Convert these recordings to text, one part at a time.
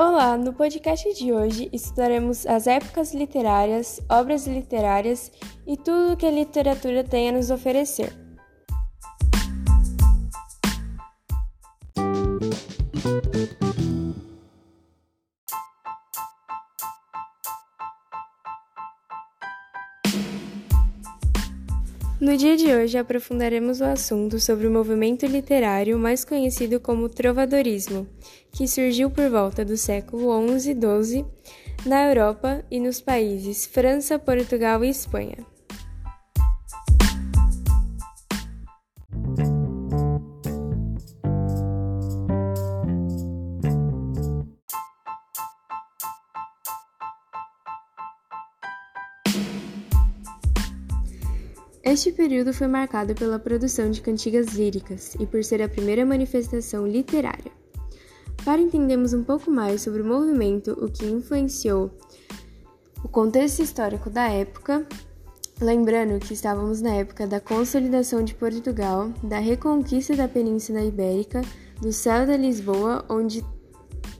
Olá, no podcast de hoje estudaremos as épocas literárias, obras literárias e tudo o que a literatura tem a nos oferecer. No dia de hoje aprofundaremos o assunto sobre o movimento literário mais conhecido como trovadorismo, que surgiu por volta do século XI e XII na Europa e nos países França, Portugal e Espanha. Este período foi marcado pela produção de cantigas líricas e por ser a primeira manifestação literária. Para entendermos um pouco mais sobre o movimento, o que influenciou o contexto histórico da época, lembrando que estávamos na época da consolidação de Portugal, da reconquista da Península Ibérica, do céu da Lisboa, onde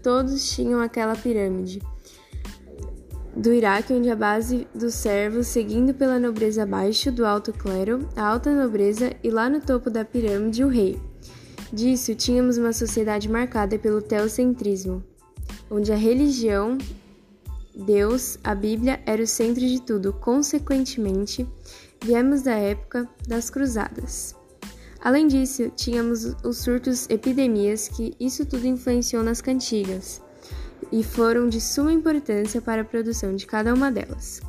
todos tinham aquela pirâmide do Iraque, onde a base dos servos, seguindo pela nobreza abaixo do alto clero, a alta nobreza e lá no topo da pirâmide o rei. Disso, tínhamos uma sociedade marcada pelo teocentrismo, onde a religião, Deus, a Bíblia era o centro de tudo. Consequentemente, viemos da época das cruzadas. Além disso, tínhamos os surtos epidemias que isso tudo influenciou nas cantigas e foram de suma importância para a produção de cada uma delas.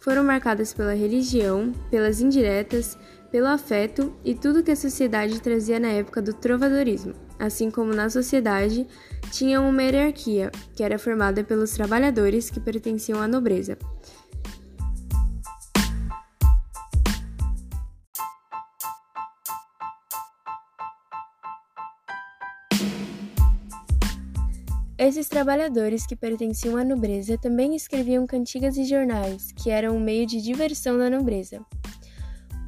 Foram marcadas pela religião, pelas indiretas, pelo afeto e tudo que a sociedade trazia na época do trovadorismo, assim como na sociedade tinham uma hierarquia, que era formada pelos trabalhadores que pertenciam à nobreza. Esses trabalhadores que pertenciam à nobreza também escreviam cantigas e jornais, que eram um meio de diversão da nobreza.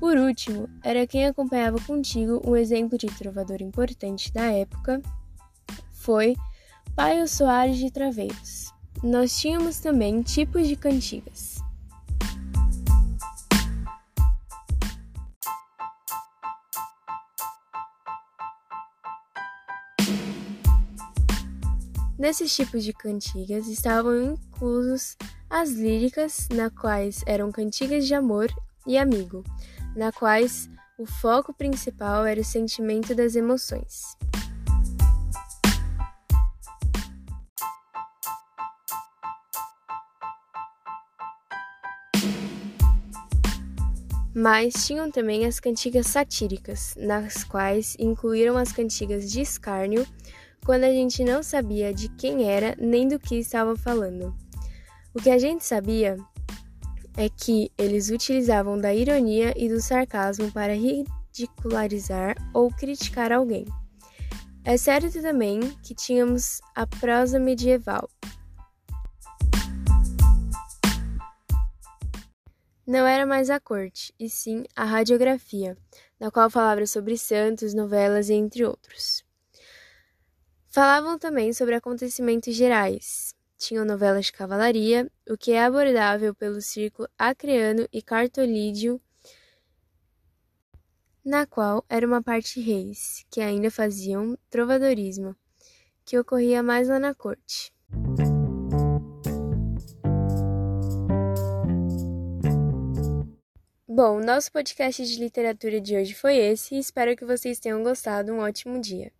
Por último, era quem acompanhava contigo um exemplo de trovador importante da época foi Paio Soares de Traveiros. Nós tínhamos também tipos de cantigas. Nesses tipos de cantigas estavam inclusos as líricas, na quais eram cantigas de amor e amigo, na quais o foco principal era o sentimento das emoções. Mas tinham também as cantigas satíricas, nas quais incluíram as cantigas de escárnio, quando a gente não sabia de quem era nem do que estava falando. O que a gente sabia é que eles utilizavam da ironia e do sarcasmo para ridicularizar ou criticar alguém. É certo também que tínhamos a prosa medieval. Não era mais a corte, e sim a radiografia, na qual falava sobre santos, novelas entre outros. Falavam também sobre acontecimentos gerais. Tinham novelas de cavalaria, o que é abordável pelo círculo acreano e cartolídeo, na qual era uma parte reis, que ainda faziam trovadorismo, que ocorria mais lá na corte. Bom, nosso podcast de literatura de hoje foi esse e espero que vocês tenham gostado. Um ótimo dia.